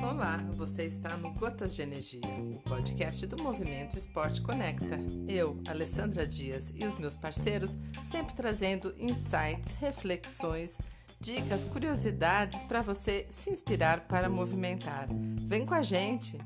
Olá, você está no Gotas de Energia, o podcast do Movimento Esporte Conecta. Eu, Alessandra Dias e os meus parceiros sempre trazendo insights, reflexões, dicas, curiosidades para você se inspirar para movimentar. Vem com a gente!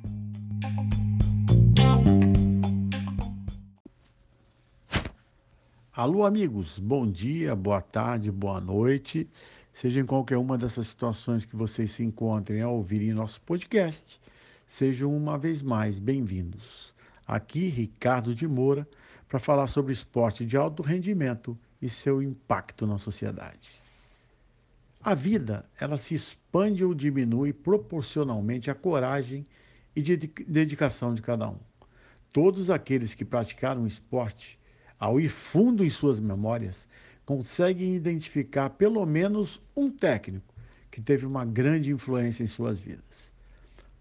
Alô, amigos, bom dia, boa tarde, boa noite. Seja em qualquer uma dessas situações que vocês se encontrem a ouvirem nosso podcast, sejam uma vez mais bem-vindos. Aqui, Ricardo de Moura, para falar sobre esporte de alto rendimento e seu impacto na sociedade. A vida, ela se expande ou diminui proporcionalmente à coragem e dedicação de cada um. Todos aqueles que praticaram esporte ao ir fundo em suas memórias, conseguem identificar pelo menos um técnico que teve uma grande influência em suas vidas.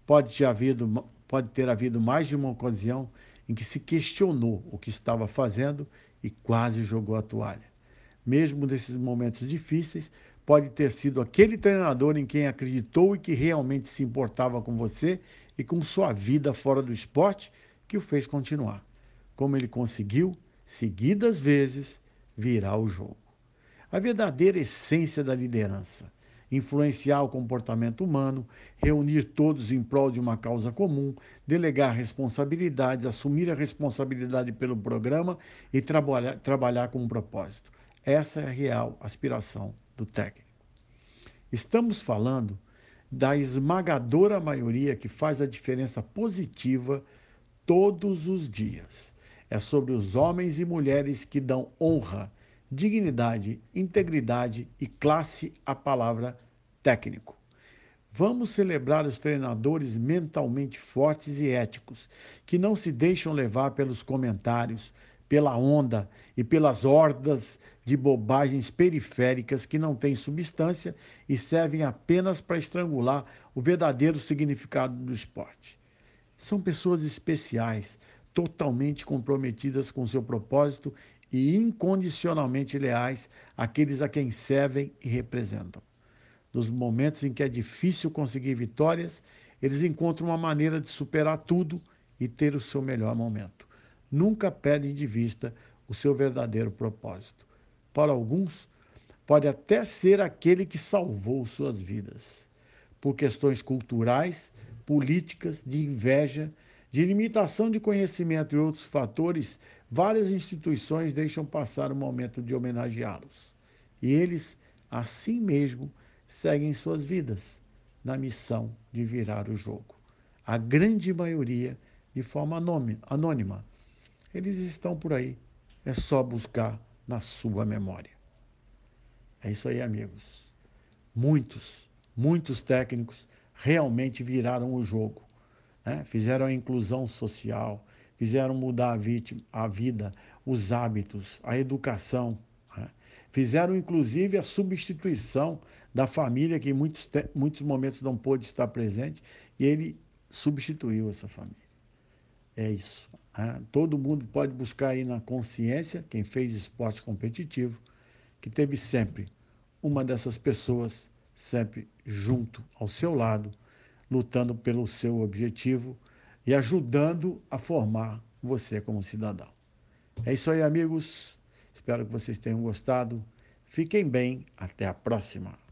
Pode ter havido, pode ter havido mais de uma ocasião em que se questionou o que estava fazendo e quase jogou a toalha. Mesmo nesses momentos difíceis, pode ter sido aquele treinador em quem acreditou e que realmente se importava com você e com sua vida fora do esporte que o fez continuar. Como ele conseguiu, seguidas vezes, virar o jogo. A verdadeira essência da liderança, influenciar o comportamento humano, reunir todos em prol de uma causa comum, delegar responsabilidades, assumir a responsabilidade pelo programa e trabalhar, trabalhar com um propósito. Essa é a real aspiração do técnico. Estamos falando da esmagadora maioria que faz a diferença positiva todos os dias é sobre os homens e mulheres que dão honra, dignidade, integridade e classe à palavra técnico. Vamos celebrar os treinadores mentalmente fortes e éticos, que não se deixam levar pelos comentários, pela onda e pelas hordas de bobagens periféricas que não têm substância e servem apenas para estrangular o verdadeiro significado do esporte. São pessoas especiais, totalmente comprometidas com seu propósito e incondicionalmente leais àqueles a quem servem e representam. Nos momentos em que é difícil conseguir vitórias, eles encontram uma maneira de superar tudo e ter o seu melhor momento. Nunca perdem de vista o seu verdadeiro propósito. Para alguns, pode até ser aquele que salvou suas vidas. Por questões culturais, políticas, de inveja, de limitação de conhecimento e outros fatores, várias instituições deixam passar o momento de homenageá-los. E eles, assim mesmo, seguem suas vidas na missão de virar o jogo. A grande maioria de forma anônima. Eles estão por aí. É só buscar na sua memória. É isso aí, amigos. Muitos, muitos técnicos realmente viraram o jogo né? fizeram a inclusão social, fizeram mudar a, vítima, a vida, os hábitos, a educação. Né? Fizeram, inclusive, a substituição da família, que em muitos, muitos momentos não pôde estar presente, e ele substituiu essa família. É isso. Né? Todo mundo pode buscar aí na consciência, quem fez esporte competitivo, que teve sempre uma dessas pessoas sempre junto ao seu lado, lutando pelo seu objetivo e ajudando a formar você como cidadão. É isso aí, amigos. Espero que vocês tenham gostado. Fiquem bem. Até a próxima.